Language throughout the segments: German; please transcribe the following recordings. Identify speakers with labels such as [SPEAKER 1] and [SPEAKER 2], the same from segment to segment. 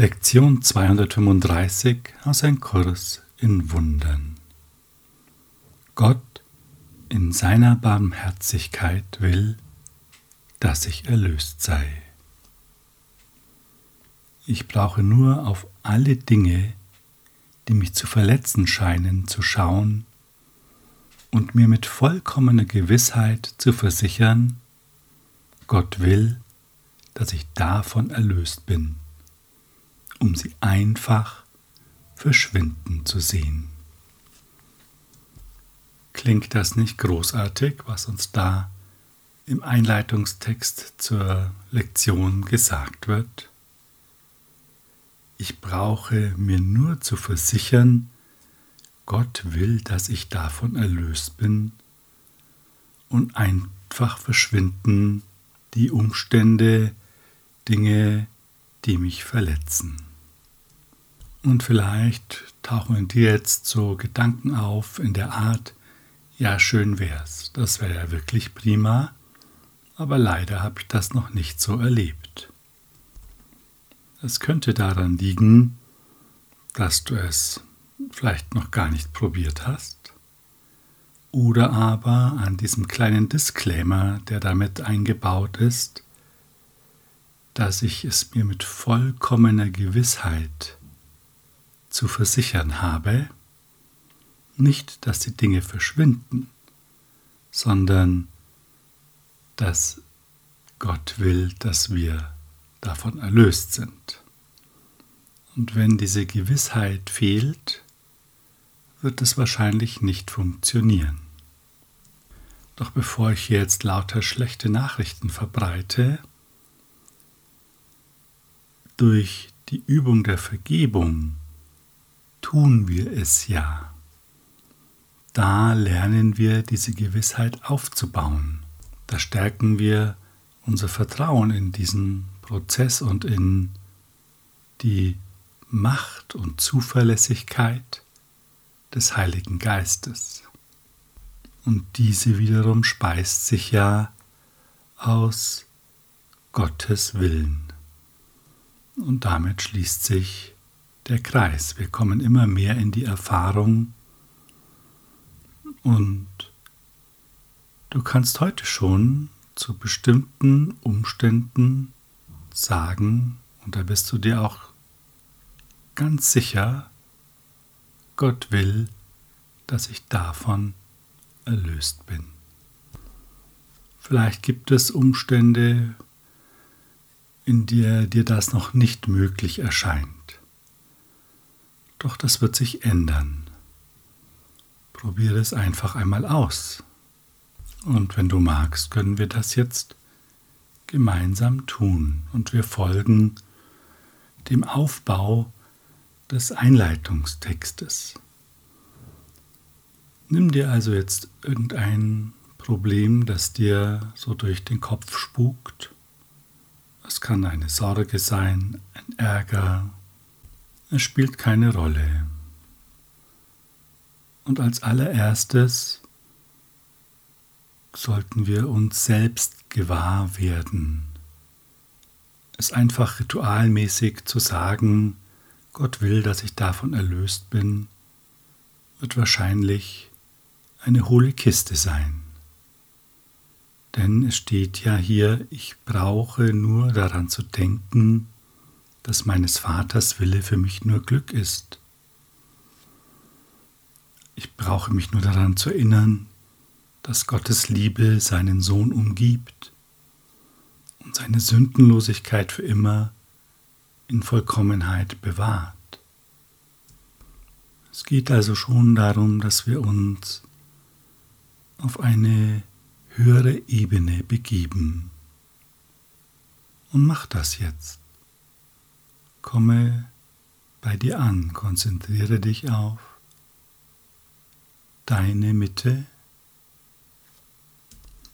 [SPEAKER 1] Lektion 235 aus einem Kurs in Wundern. Gott in seiner Barmherzigkeit will, dass ich erlöst sei. Ich brauche nur auf alle Dinge, die mich zu verletzen scheinen, zu schauen und mir mit vollkommener Gewissheit zu versichern, Gott will, dass ich davon erlöst bin um sie einfach verschwinden zu sehen. Klingt das nicht großartig, was uns da im Einleitungstext zur Lektion gesagt wird? Ich brauche mir nur zu versichern, Gott will, dass ich davon erlöst bin und einfach verschwinden die Umstände, Dinge, die mich verletzen. Und vielleicht tauchen in dir jetzt so Gedanken auf in der Art, ja, schön wär's, das wäre ja wirklich prima, aber leider habe ich das noch nicht so erlebt. Es könnte daran liegen, dass du es vielleicht noch gar nicht probiert hast, oder aber an diesem kleinen Disclaimer, der damit eingebaut ist, dass ich es mir mit vollkommener Gewissheit zu versichern habe, nicht, dass die Dinge verschwinden, sondern dass Gott will, dass wir davon erlöst sind. Und wenn diese Gewissheit fehlt, wird es wahrscheinlich nicht funktionieren. Doch bevor ich jetzt lauter schlechte Nachrichten verbreite, durch die Übung der Vergebung tun wir es ja. Da lernen wir diese Gewissheit aufzubauen. Da stärken wir unser Vertrauen in diesen Prozess und in die Macht und Zuverlässigkeit des Heiligen Geistes. Und diese wiederum speist sich ja aus Gottes Willen. Und damit schließt sich der Kreis. Wir kommen immer mehr in die Erfahrung und du kannst heute schon zu bestimmten Umständen sagen, und da bist du dir auch ganz sicher, Gott will, dass ich davon erlöst bin. Vielleicht gibt es Umstände, in der dir das noch nicht möglich erscheint. Doch das wird sich ändern. Probiere es einfach einmal aus. Und wenn du magst, können wir das jetzt gemeinsam tun und wir folgen dem Aufbau des Einleitungstextes. Nimm dir also jetzt irgendein Problem, das dir so durch den Kopf spukt. Es kann eine Sorge sein, ein Ärger, es spielt keine Rolle. Und als allererstes sollten wir uns selbst gewahr werden. Es einfach ritualmäßig zu sagen, Gott will, dass ich davon erlöst bin, wird wahrscheinlich eine hohle Kiste sein. Denn es steht ja hier, ich brauche nur daran zu denken, dass meines Vaters Wille für mich nur Glück ist. Ich brauche mich nur daran zu erinnern, dass Gottes Liebe seinen Sohn umgibt und seine Sündenlosigkeit für immer in Vollkommenheit bewahrt. Es geht also schon darum, dass wir uns auf eine höhere Ebene begeben. Und mach das jetzt. Komme bei dir an, konzentriere dich auf deine Mitte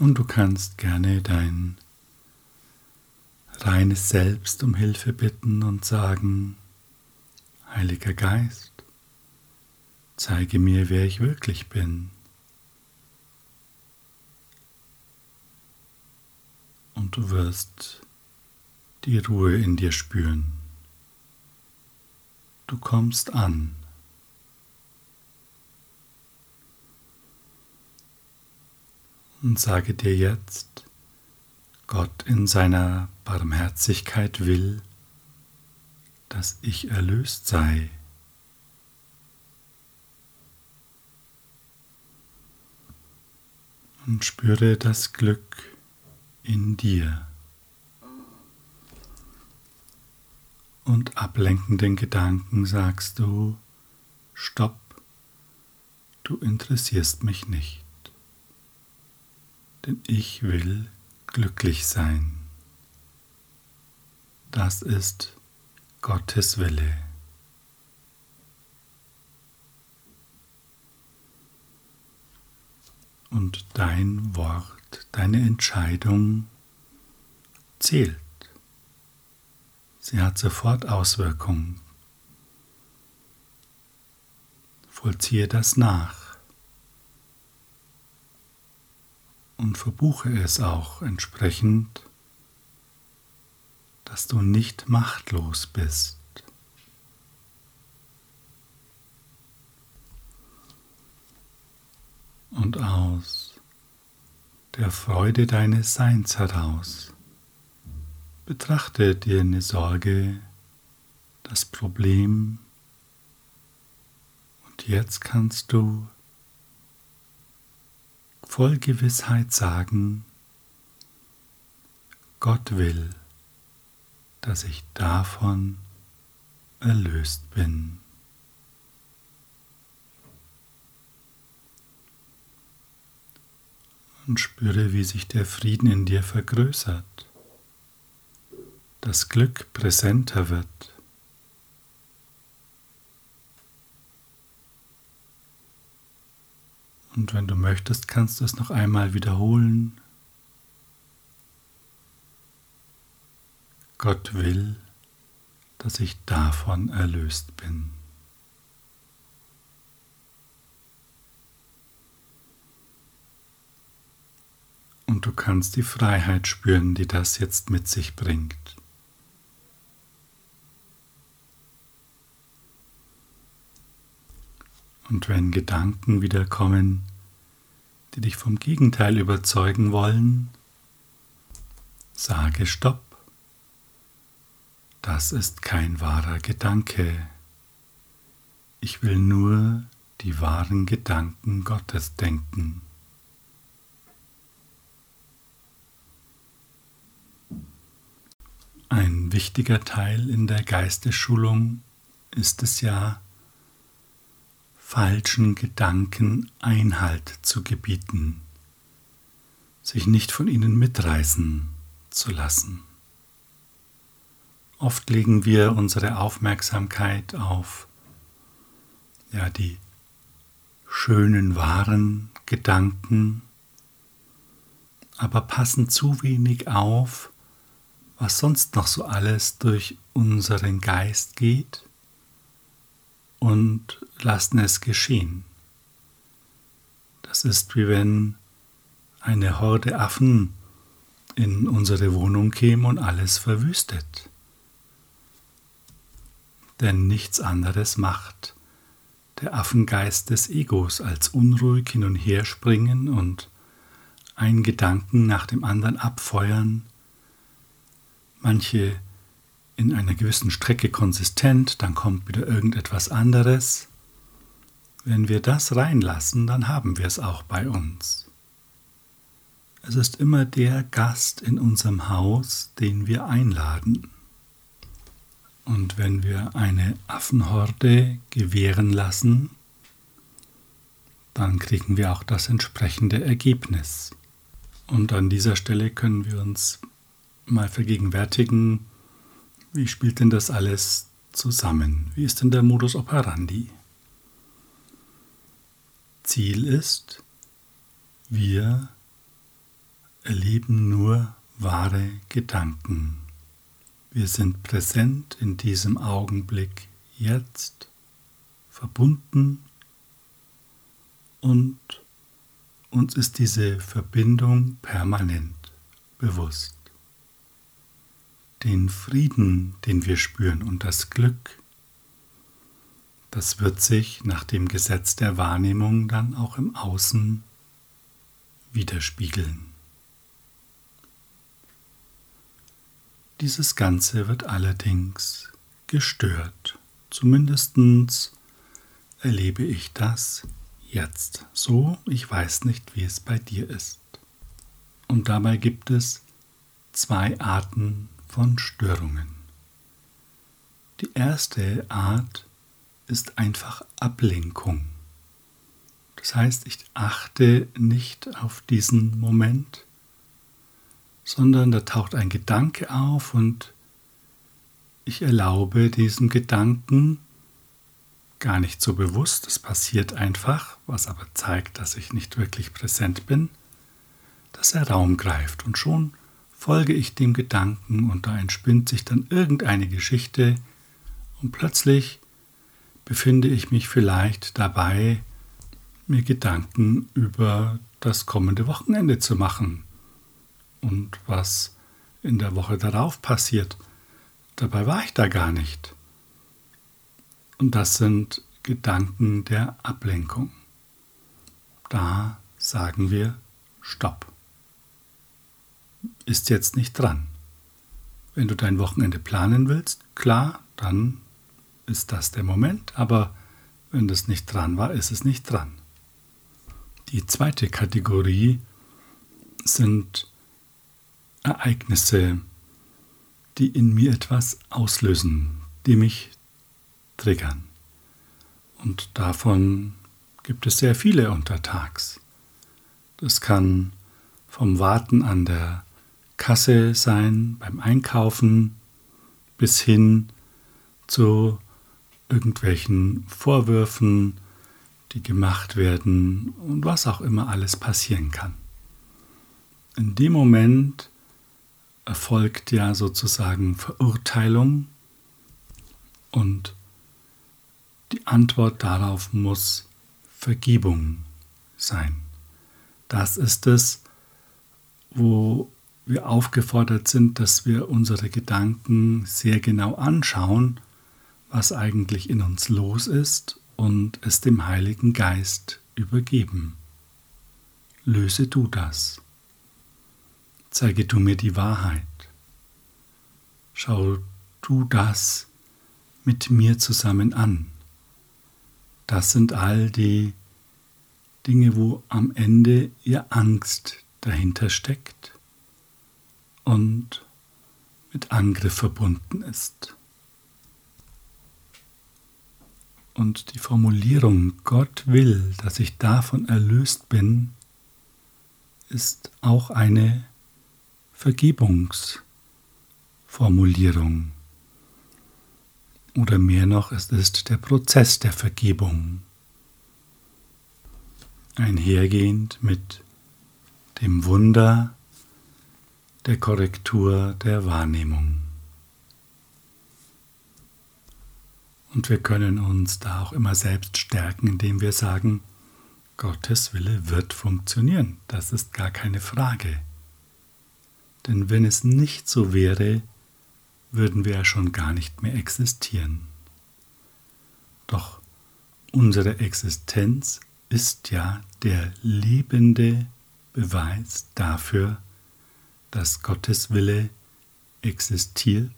[SPEAKER 1] und du kannst gerne dein reines Selbst um Hilfe bitten und sagen, Heiliger Geist, zeige mir, wer ich wirklich bin. Und du wirst die Ruhe in dir spüren. Du kommst an. Und sage dir jetzt, Gott in seiner Barmherzigkeit will, dass ich erlöst sei. Und spüre das Glück in dir. Und ablenkenden Gedanken sagst du, stopp, du interessierst mich nicht, denn ich will glücklich sein. Das ist Gottes Wille. Und dein Wort, deine Entscheidung zählt. Sie hat sofort Auswirkungen. Vollziehe das nach und verbuche es auch entsprechend dass du nicht machtlos bist. Und aus der Freude deines Seins heraus betrachte dir eine Sorge, das Problem und jetzt kannst du voll Gewissheit sagen, Gott will dass ich davon erlöst bin. Und spüre, wie sich der Frieden in dir vergrößert, das Glück präsenter wird. Und wenn du möchtest, kannst du es noch einmal wiederholen. Gott will, dass ich davon erlöst bin. Und du kannst die Freiheit spüren, die das jetzt mit sich bringt. Und wenn Gedanken wieder kommen, die dich vom Gegenteil überzeugen wollen, sage Stopp. Das ist kein wahrer Gedanke. Ich will nur die wahren Gedanken Gottes denken. Ein wichtiger Teil in der Geistesschulung ist es ja, falschen Gedanken Einhalt zu gebieten, sich nicht von ihnen mitreißen zu lassen. Oft legen wir unsere Aufmerksamkeit auf ja, die schönen, wahren Gedanken, aber passen zu wenig auf, was sonst noch so alles durch unseren Geist geht und lassen es geschehen. Das ist wie wenn eine Horde Affen in unsere Wohnung käme und alles verwüstet denn nichts anderes macht der Affengeist des Egos als unruhig hin und her springen und einen Gedanken nach dem anderen abfeuern, manche in einer gewissen Strecke konsistent, dann kommt wieder irgendetwas anderes. Wenn wir das reinlassen, dann haben wir es auch bei uns. Es ist immer der Gast in unserem Haus, den wir einladen. Und wenn wir eine Affenhorde gewähren lassen, dann kriegen wir auch das entsprechende Ergebnis. Und an dieser Stelle können wir uns mal vergegenwärtigen, wie spielt denn das alles zusammen? Wie ist denn der Modus operandi? Ziel ist, wir erleben nur wahre Gedanken. Wir sind präsent in diesem Augenblick jetzt, verbunden und uns ist diese Verbindung permanent bewusst. Den Frieden, den wir spüren und das Glück, Das wird sich nach dem Gesetz der Wahrnehmung dann auch im Außen widerspiegeln. Dieses Ganze wird allerdings gestört. Zumindest erlebe ich das jetzt so. Ich weiß nicht, wie es bei dir ist. Und dabei gibt es zwei Arten von Störungen. Die erste Art ist einfach Ablenkung. Das heißt, ich achte nicht auf diesen Moment, sondern da taucht ein Gedanke auf und ich erlaube diesem Gedanken gar nicht so bewusst, es passiert einfach, was aber zeigt, dass ich nicht wirklich präsent bin, dass er Raum greift und schon folge ich dem Gedanken und da entspinnt sich dann irgendeine Geschichte und plötzlich befinde ich mich vielleicht dabei, mir Gedanken über das kommende Wochenende zu machen und was in der Woche darauf passiert. Dabei war ich da gar nicht. Und das sind Gedanken der Ablenkung. Da sagen wir Stopp. Ist jetzt nicht dran. Wenn du dein Wochenende planen willst, klar, dann ist das der Moment, aber wenn das nicht dran war, ist es nicht dran. Die zweite Kategorie sind Ereignisse, die in mir etwas auslösen, die mich triggern. Und davon gibt es sehr viele untertags. Das kann vom Warten an der Kasse sein, beim Einkaufen, bis hin zu irgendwelchen Vorwürfen, die gemacht werden und was auch immer alles passieren kann. In dem Moment erfolgt ja sozusagen Verurteilung und die Antwort darauf muss Vergebung sein. Das ist es, wo wir aufgefordert sind, dass wir unsere Gedanken sehr genau anschauen was eigentlich in uns los ist und es dem Heiligen Geist übergeben. Löse du das. Zeige du mir die Wahrheit. Schau du das mit mir zusammen an. Das sind all die Dinge, wo am Ende ihr Angst dahinter steckt und mit Angriff verbunden ist. Und die Formulierung Gott will, dass ich davon erlöst bin, ist auch eine Vergebungsformulierung. Oder mehr noch, es ist der Prozess der Vergebung, einhergehend mit dem Wunder der Korrektur der Wahrnehmung. Und wir können uns da auch immer selbst stärken, indem wir sagen, Gottes Wille wird funktionieren. Das ist gar keine Frage. Denn wenn es nicht so wäre, würden wir ja schon gar nicht mehr existieren. Doch unsere Existenz ist ja der lebende Beweis dafür, dass Gottes Wille existiert,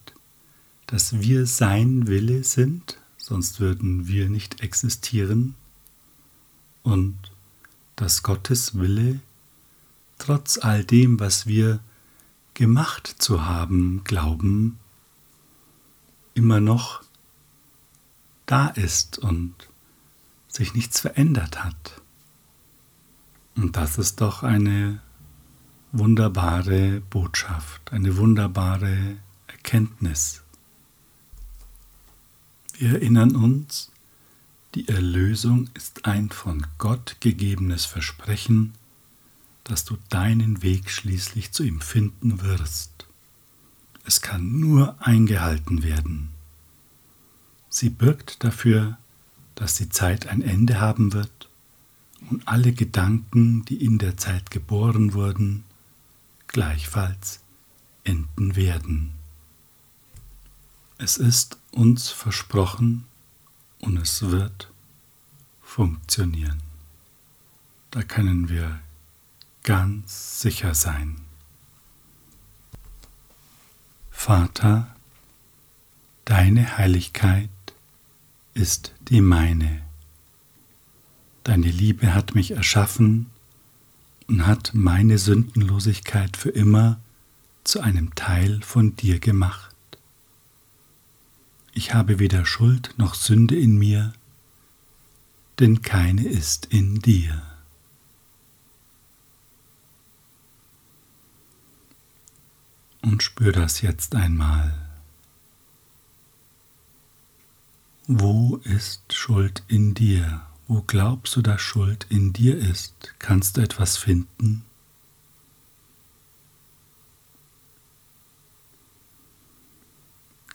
[SPEAKER 1] dass wir sein Wille sind sonst würden wir nicht existieren und dass Gottes Wille trotz all dem, was wir gemacht zu haben, glauben, immer noch da ist und sich nichts verändert hat. Und das ist doch eine wunderbare Botschaft, eine wunderbare Erkenntnis. Wir erinnern uns, die Erlösung ist ein von Gott gegebenes Versprechen, dass du deinen Weg schließlich zu ihm finden wirst. Es kann nur eingehalten werden. Sie birgt dafür, dass die Zeit ein Ende haben wird und alle Gedanken, die in der Zeit geboren wurden, gleichfalls enden werden. Es ist uns versprochen und es wird funktionieren. Da können wir ganz sicher sein. Vater, deine Heiligkeit ist die meine. Deine Liebe hat mich erschaffen und hat meine Sündenlosigkeit für immer zu einem Teil von dir gemacht. Ich habe weder Schuld noch Sünde in mir, denn keine ist in dir. Und spür das jetzt einmal. Wo ist Schuld in dir? Wo glaubst du, dass Schuld in dir ist? Kannst du etwas finden?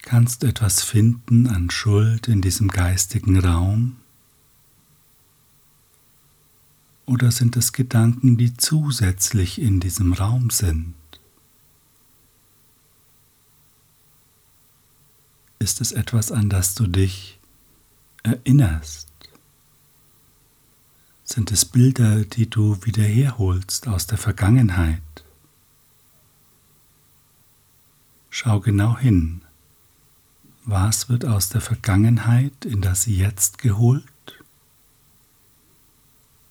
[SPEAKER 1] Kannst du etwas finden an Schuld in diesem geistigen Raum? Oder sind es Gedanken, die zusätzlich in diesem Raum sind? Ist es etwas, an das du dich erinnerst? Sind es Bilder, die du wieder herholst aus der Vergangenheit? Schau genau hin. Was wird aus der Vergangenheit in das Jetzt geholt?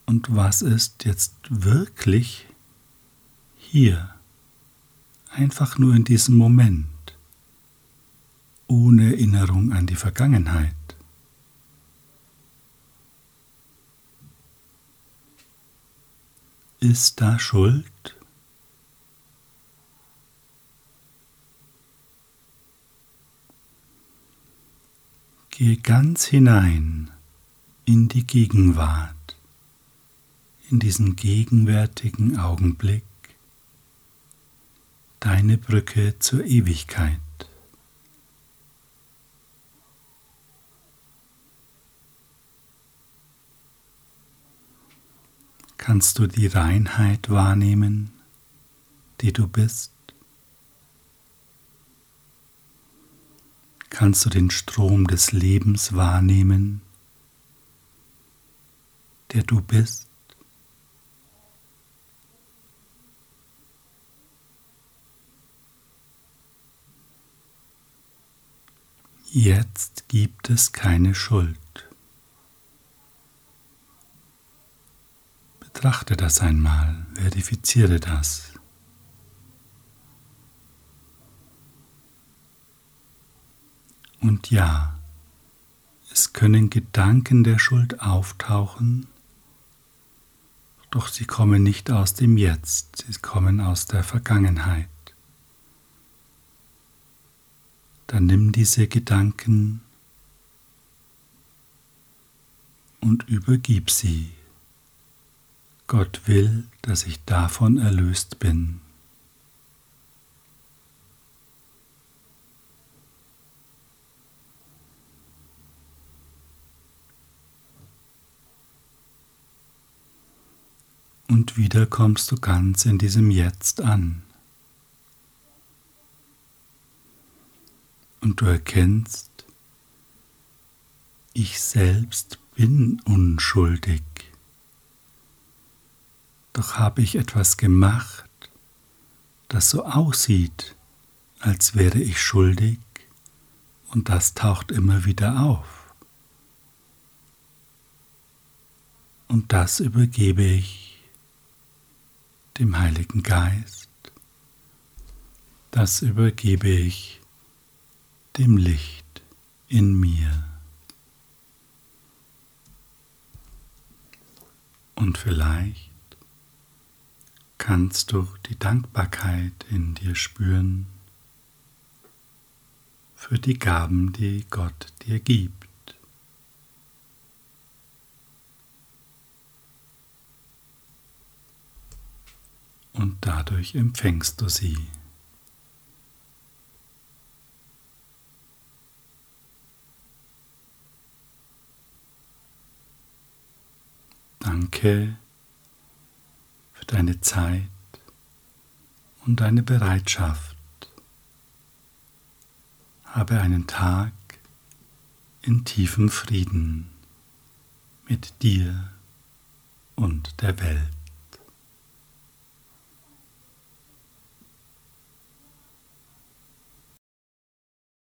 [SPEAKER 1] Und was ist jetzt wirklich hier? Einfach nur in diesem Moment, ohne Erinnerung an die Vergangenheit. Ist da Schuld? Gehe ganz hinein in die Gegenwart, in diesen gegenwärtigen Augenblick, deine Brücke zur Ewigkeit. Kannst du die Reinheit wahrnehmen, die du bist. Kannst du den Strom des Lebens wahrnehmen, der du bist. Jetzt gibt es keine Schuld. Betrachte das einmal, verifiziere das. Und ja, es können Gedanken der Schuld auftauchen, doch sie kommen nicht aus dem Jetzt, sie kommen aus der Vergangenheit. Dann nimm diese Gedanken und übergib sie. Gott will, dass ich davon erlöst bin. Und wieder kommst du ganz in diesem Jetzt an. Und du erkennst, ich selbst bin unschuldig. Doch habe ich etwas gemacht, das so aussieht, als wäre ich schuldig, und das taucht immer wieder auf. Und das übergebe ich dem Heiligen Geist, das übergebe ich dem Licht in mir. Und vielleicht kannst du die Dankbarkeit in dir spüren für die Gaben, die Gott dir gibt. Und dadurch empfängst du sie. Danke deine Zeit und deine Bereitschaft. Habe einen Tag in tiefem Frieden mit dir und der Welt.